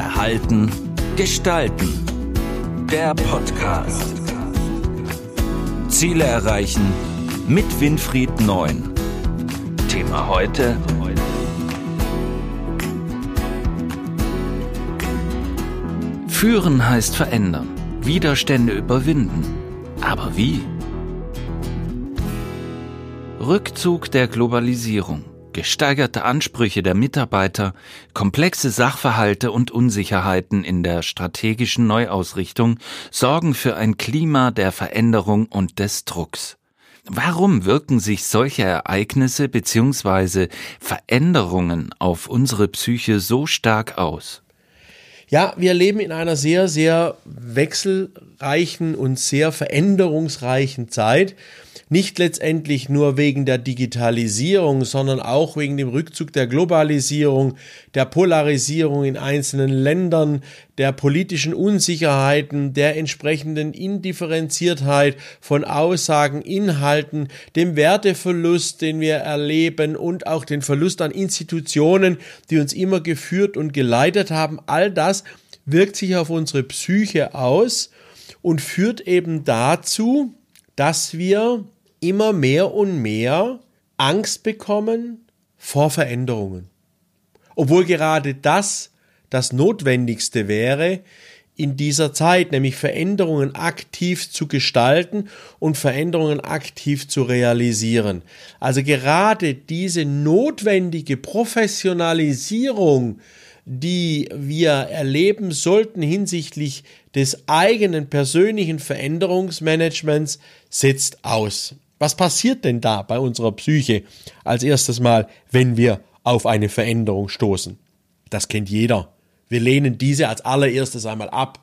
Verhalten, Gestalten. Der Podcast. Ziele erreichen mit Winfried Neun. Thema heute. Führen heißt verändern, Widerstände überwinden. Aber wie? Rückzug der Globalisierung gesteigerte Ansprüche der Mitarbeiter, komplexe Sachverhalte und Unsicherheiten in der strategischen Neuausrichtung sorgen für ein Klima der Veränderung und des Drucks. Warum wirken sich solche Ereignisse bzw. Veränderungen auf unsere Psyche so stark aus? Ja, wir leben in einer sehr, sehr wechselreichen und sehr veränderungsreichen Zeit nicht letztendlich nur wegen der Digitalisierung, sondern auch wegen dem Rückzug der Globalisierung, der Polarisierung in einzelnen Ländern, der politischen Unsicherheiten, der entsprechenden Indifferenziertheit von Aussagen, Inhalten, dem Werteverlust, den wir erleben und auch den Verlust an Institutionen, die uns immer geführt und geleitet haben. All das wirkt sich auf unsere Psyche aus und führt eben dazu, dass wir immer mehr und mehr Angst bekommen vor Veränderungen. Obwohl gerade das das Notwendigste wäre in dieser Zeit, nämlich Veränderungen aktiv zu gestalten und Veränderungen aktiv zu realisieren. Also gerade diese notwendige Professionalisierung, die wir erleben sollten hinsichtlich des eigenen persönlichen Veränderungsmanagements, setzt aus. Was passiert denn da bei unserer Psyche als erstes Mal, wenn wir auf eine Veränderung stoßen? Das kennt jeder. Wir lehnen diese als allererstes einmal ab.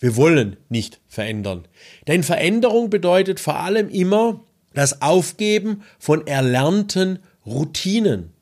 Wir wollen nicht verändern. Denn Veränderung bedeutet vor allem immer das Aufgeben von erlernten Routinen.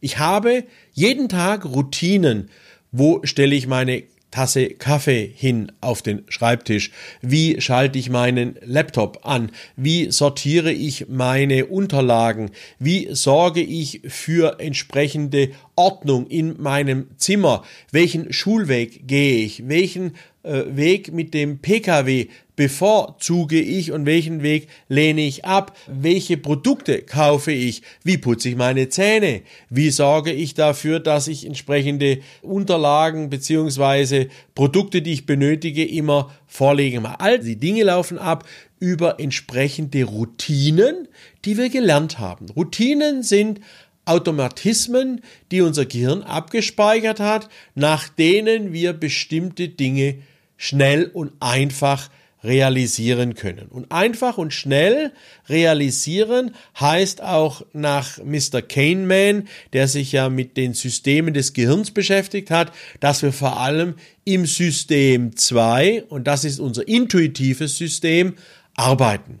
Ich habe jeden Tag Routinen. Wo stelle ich meine Tasse Kaffee hin auf den Schreibtisch? Wie schalte ich meinen Laptop an? Wie sortiere ich meine Unterlagen? Wie sorge ich für entsprechende Ordnung in meinem Zimmer? Welchen Schulweg gehe ich? Welchen äh, Weg mit dem Pkw bevorzuge ich und welchen Weg lehne ich ab? Welche Produkte kaufe ich? Wie putze ich meine Zähne? Wie sorge ich dafür, dass ich entsprechende Unterlagen beziehungsweise Produkte, die ich benötige, immer vorlege? All die Dinge laufen ab über entsprechende Routinen, die wir gelernt haben. Routinen sind Automatismen, die unser Gehirn abgespeichert hat, nach denen wir bestimmte Dinge schnell und einfach realisieren können. Und einfach und schnell realisieren heißt auch nach Mr. Kahneman, der sich ja mit den Systemen des Gehirns beschäftigt hat, dass wir vor allem im System 2, und das ist unser intuitives System, arbeiten.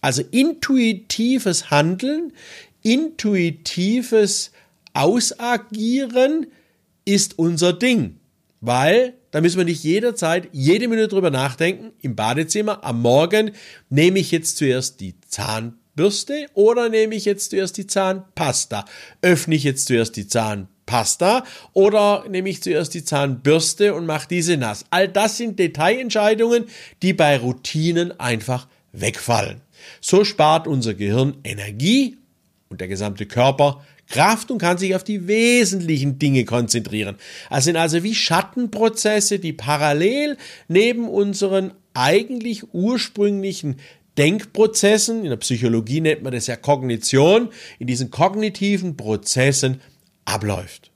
Also intuitives Handeln, intuitives Ausagieren ist unser Ding, weil da müssen wir nicht jederzeit, jede Minute drüber nachdenken. Im Badezimmer am Morgen nehme ich jetzt zuerst die Zahnbürste oder nehme ich jetzt zuerst die Zahnpasta? Öffne ich jetzt zuerst die Zahnpasta oder nehme ich zuerst die Zahnbürste und mache diese nass? All das sind Detailentscheidungen, die bei Routinen einfach wegfallen. So spart unser Gehirn Energie und der gesamte Körper Kraft und kann sich auf die wesentlichen Dinge konzentrieren. Es sind also wie Schattenprozesse, die parallel neben unseren eigentlich ursprünglichen Denkprozessen, in der Psychologie nennt man das ja Kognition, in diesen kognitiven Prozessen abläuft.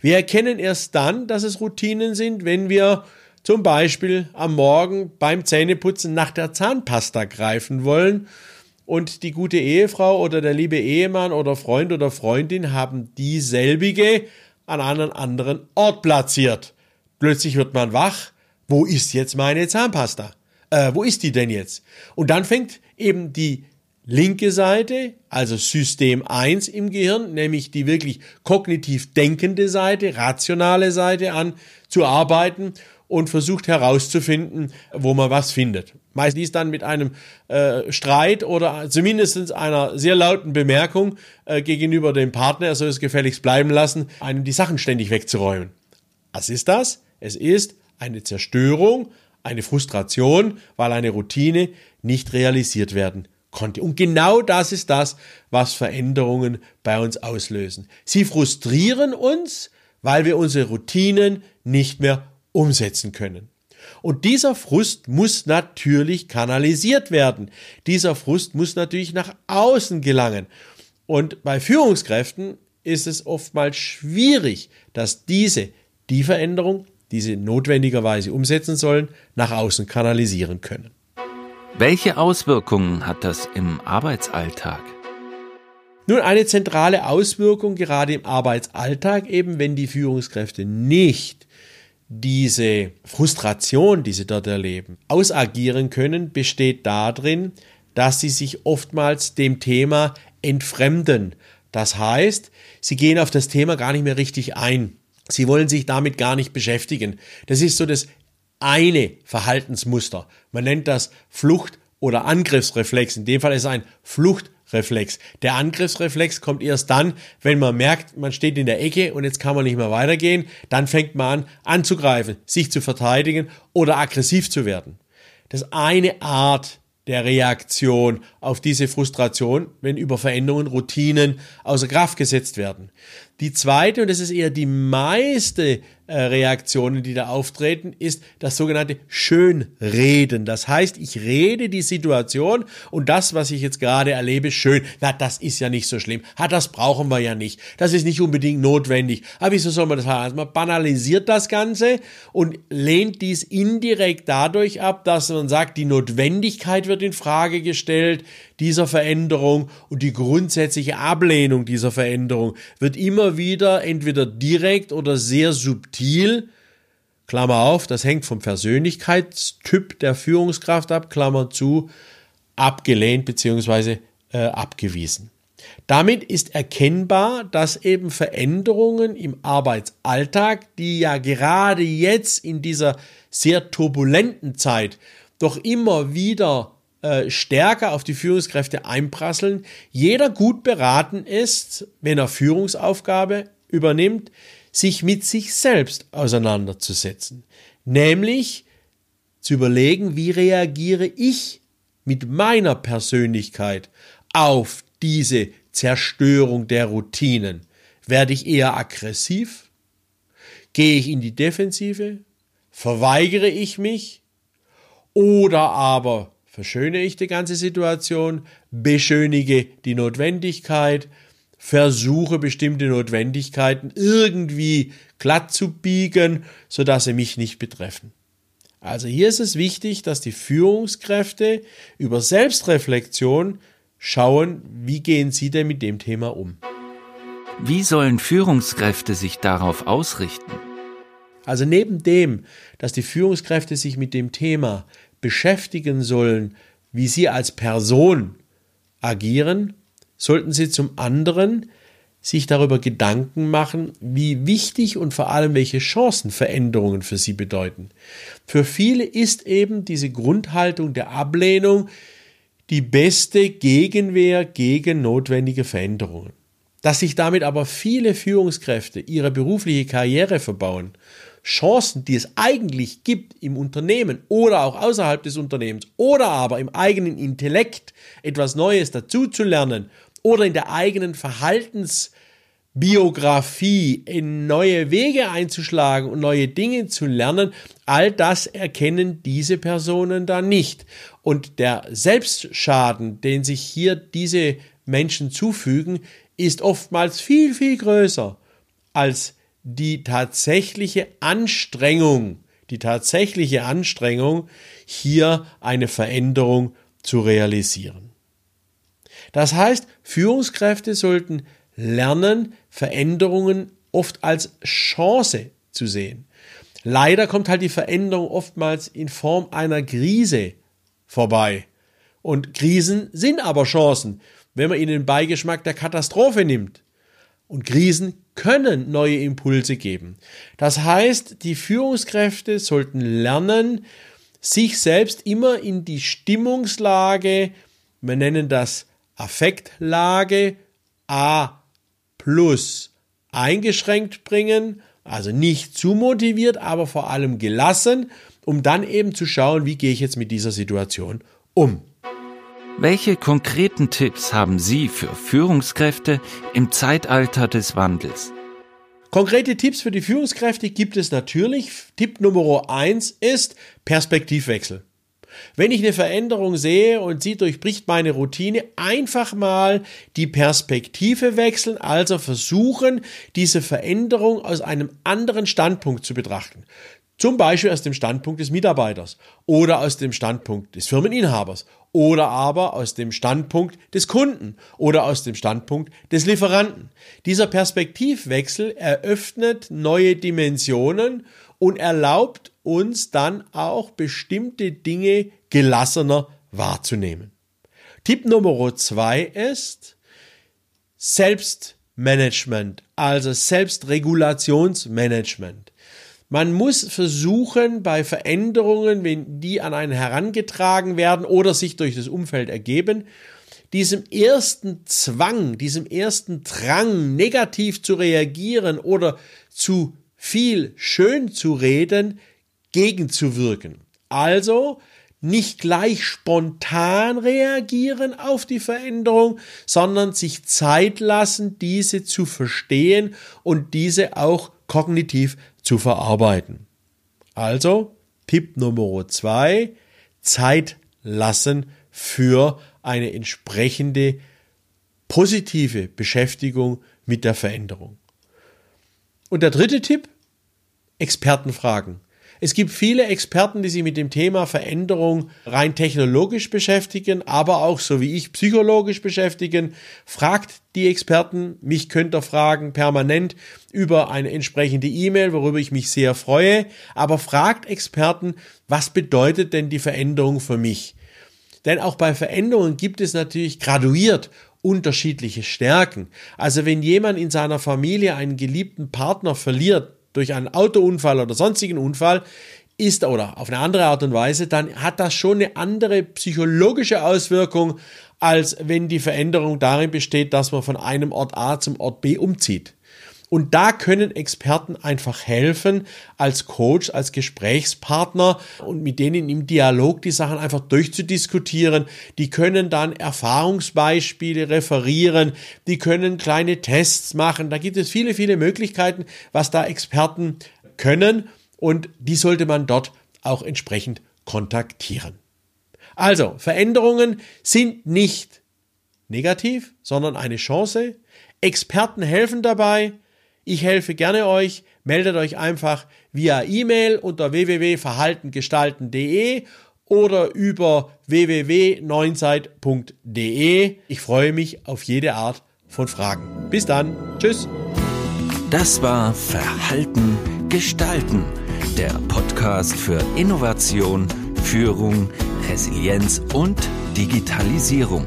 Wir erkennen erst dann, dass es Routinen sind, wenn wir zum Beispiel am Morgen beim Zähneputzen nach der Zahnpasta greifen wollen und die gute Ehefrau oder der liebe Ehemann oder Freund oder Freundin haben dieselbige an einem anderen Ort platziert. Plötzlich wird man wach. Wo ist jetzt meine Zahnpasta? Äh, wo ist die denn jetzt? Und dann fängt eben die linke Seite, also System 1 im Gehirn, nämlich die wirklich kognitiv denkende Seite, rationale Seite an zu arbeiten und versucht herauszufinden, wo man was findet. Meist dies dann mit einem äh, Streit oder zumindest einer sehr lauten Bemerkung äh, gegenüber dem Partner, er soll es gefälligst bleiben lassen, einem die Sachen ständig wegzuräumen. Was ist das? Es ist eine Zerstörung, eine Frustration, weil eine Routine nicht realisiert werden konnte. Und genau das ist das, was Veränderungen bei uns auslösen. Sie frustrieren uns, weil wir unsere Routinen nicht mehr umsetzen können. Und dieser Frust muss natürlich kanalisiert werden. Dieser Frust muss natürlich nach außen gelangen. Und bei Führungskräften ist es oftmals schwierig, dass diese die Veränderung, die sie notwendigerweise umsetzen sollen, nach außen kanalisieren können. Welche Auswirkungen hat das im Arbeitsalltag? Nun, eine zentrale Auswirkung gerade im Arbeitsalltag, eben wenn die Führungskräfte nicht diese Frustration, die sie dort erleben, ausagieren können, besteht darin, dass sie sich oftmals dem Thema entfremden. Das heißt, sie gehen auf das Thema gar nicht mehr richtig ein. Sie wollen sich damit gar nicht beschäftigen. Das ist so das eine Verhaltensmuster. Man nennt das Flucht- oder Angriffsreflex. In dem Fall ist es ein Fluchtreflex. Der Angriffsreflex kommt erst dann, wenn man merkt, man steht in der Ecke und jetzt kann man nicht mehr weitergehen. Dann fängt man an anzugreifen, sich zu verteidigen oder aggressiv zu werden. Das ist eine Art der Reaktion auf diese Frustration, wenn über Veränderungen Routinen außer Kraft gesetzt werden. Die zweite, und das ist eher die meiste Reaktionen, die da auftreten, ist das sogenannte Schönreden. Das heißt, ich rede die Situation und das, was ich jetzt gerade erlebe, schön. Na, das ist ja nicht so schlimm. Ha, das brauchen wir ja nicht. Das ist nicht unbedingt notwendig. Aber wieso soll man das haben? Also man banalisiert das Ganze und lehnt dies indirekt dadurch ab, dass man sagt, die Notwendigkeit wird in Frage gestellt dieser Veränderung und die grundsätzliche Ablehnung dieser Veränderung wird immer wieder entweder direkt oder sehr subtil Klammer auf, das hängt vom Persönlichkeitstyp der Führungskraft ab, Klammer zu, abgelehnt bzw. Äh, abgewiesen. Damit ist erkennbar, dass eben Veränderungen im Arbeitsalltag, die ja gerade jetzt in dieser sehr turbulenten Zeit doch immer wieder äh, stärker auf die Führungskräfte einprasseln, jeder gut beraten ist, wenn er Führungsaufgabe übernimmt, sich mit sich selbst auseinanderzusetzen. Nämlich zu überlegen, wie reagiere ich mit meiner Persönlichkeit auf diese Zerstörung der Routinen. Werde ich eher aggressiv? Gehe ich in die Defensive? Verweigere ich mich? Oder aber verschöne ich die ganze Situation, beschönige die Notwendigkeit, versuche bestimmte Notwendigkeiten irgendwie glatt zu biegen, sodass sie mich nicht betreffen. Also hier ist es wichtig, dass die Führungskräfte über Selbstreflexion schauen, wie gehen sie denn mit dem Thema um. Wie sollen Führungskräfte sich darauf ausrichten? Also neben dem, dass die Führungskräfte sich mit dem Thema beschäftigen sollen, wie sie als Person agieren, sollten sie zum anderen sich darüber Gedanken machen, wie wichtig und vor allem welche Chancen Veränderungen für sie bedeuten. Für viele ist eben diese Grundhaltung der Ablehnung die beste Gegenwehr gegen notwendige Veränderungen. Dass sich damit aber viele Führungskräfte ihre berufliche Karriere verbauen Chancen, die es eigentlich gibt im Unternehmen oder auch außerhalb des Unternehmens oder aber im eigenen Intellekt etwas Neues dazuzulernen oder in der eigenen Verhaltensbiografie in neue Wege einzuschlagen und neue Dinge zu lernen, all das erkennen diese Personen da nicht. Und der Selbstschaden, den sich hier diese Menschen zufügen, ist oftmals viel, viel größer als die tatsächliche Anstrengung, die tatsächliche Anstrengung, hier eine Veränderung zu realisieren. Das heißt, Führungskräfte sollten lernen, Veränderungen oft als Chance zu sehen. Leider kommt halt die Veränderung oftmals in Form einer Krise vorbei. Und Krisen sind aber Chancen, wenn man ihnen den Beigeschmack der Katastrophe nimmt. Und Krisen können neue Impulse geben. Das heißt, die Führungskräfte sollten lernen, sich selbst immer in die Stimmungslage, wir nennen das Affektlage A plus eingeschränkt bringen, Also nicht zu motiviert, aber vor allem gelassen, um dann eben zu schauen, wie gehe ich jetzt mit dieser Situation um. Welche konkreten Tipps haben Sie für Führungskräfte im Zeitalter des Wandels? Konkrete Tipps für die Führungskräfte gibt es natürlich. Tipp Nummer eins ist Perspektivwechsel. Wenn ich eine Veränderung sehe und sie durchbricht meine Routine, einfach mal die Perspektive wechseln, also versuchen, diese Veränderung aus einem anderen Standpunkt zu betrachten. Zum Beispiel aus dem Standpunkt des Mitarbeiters oder aus dem Standpunkt des Firmeninhabers oder aber aus dem Standpunkt des Kunden oder aus dem Standpunkt des Lieferanten. Dieser Perspektivwechsel eröffnet neue Dimensionen und erlaubt uns dann auch bestimmte Dinge gelassener wahrzunehmen. Tipp Nummer zwei ist Selbstmanagement, also Selbstregulationsmanagement. Man muss versuchen, bei Veränderungen, wenn die an einen herangetragen werden oder sich durch das Umfeld ergeben, diesem ersten Zwang, diesem ersten Drang, negativ zu reagieren oder zu viel schön zu reden, gegenzuwirken. Also nicht gleich spontan reagieren auf die Veränderung, sondern sich Zeit lassen, diese zu verstehen und diese auch kognitiv zu verarbeiten. Also Tipp Nummer zwei, Zeit lassen für eine entsprechende positive Beschäftigung mit der Veränderung. Und der dritte Tipp, Experten fragen. Es gibt viele Experten, die sich mit dem Thema Veränderung rein technologisch beschäftigen, aber auch so wie ich psychologisch beschäftigen. Fragt die Experten, mich könnt ihr fragen permanent über eine entsprechende E-Mail, worüber ich mich sehr freue. Aber fragt Experten, was bedeutet denn die Veränderung für mich? Denn auch bei Veränderungen gibt es natürlich graduiert unterschiedliche Stärken. Also wenn jemand in seiner Familie einen geliebten Partner verliert, durch einen Autounfall oder sonstigen Unfall ist oder auf eine andere Art und Weise, dann hat das schon eine andere psychologische Auswirkung, als wenn die Veränderung darin besteht, dass man von einem Ort A zum Ort B umzieht. Und da können Experten einfach helfen, als Coach, als Gesprächspartner und mit denen im Dialog die Sachen einfach durchzudiskutieren. Die können dann Erfahrungsbeispiele referieren, die können kleine Tests machen. Da gibt es viele, viele Möglichkeiten, was da Experten können und die sollte man dort auch entsprechend kontaktieren. Also, Veränderungen sind nicht negativ, sondern eine Chance. Experten helfen dabei, ich helfe gerne euch. Meldet euch einfach via E-Mail unter www.verhaltengestalten.de oder über www.neunzeit.de. Ich freue mich auf jede Art von Fragen. Bis dann. Tschüss. Das war Verhalten gestalten, der Podcast für Innovation, Führung, Resilienz und Digitalisierung.